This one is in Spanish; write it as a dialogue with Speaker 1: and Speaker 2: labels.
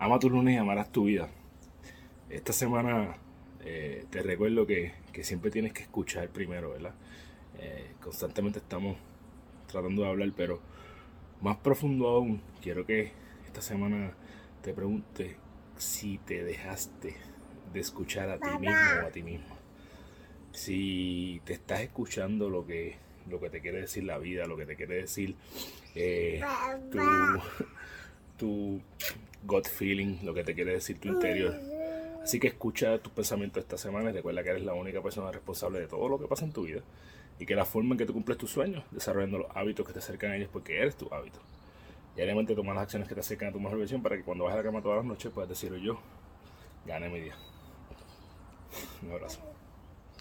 Speaker 1: Ama tu lunes y amarás tu vida. Esta semana eh, te recuerdo que, siempre tienes que escuchar primero, ¿verdad? Eh, constantemente estamos tratando de hablar, pero más profundo aún, quiero que esta semana te pregunte si te dejaste de escuchar a ti mismo o a ti misma. Si te estás escuchando lo que, lo que te quiere decir la vida, lo que te quiere decir eh, tu, gut feeling, lo que te quiere decir tu interior. Así que escucha tus pensamientos esta semana y recuerda que eres la única persona responsable de todo lo que pasa en tu vida y que la forma en que tú cumples tus sueños, desarrollando los hábitos que te acercan a ellos porque eres tu hábito. Diariamente toma las acciones que te acercan a tu mejor versión para que cuando vayas a la cama todas las noches puedas decir yo, gané mi día. Un abrazo.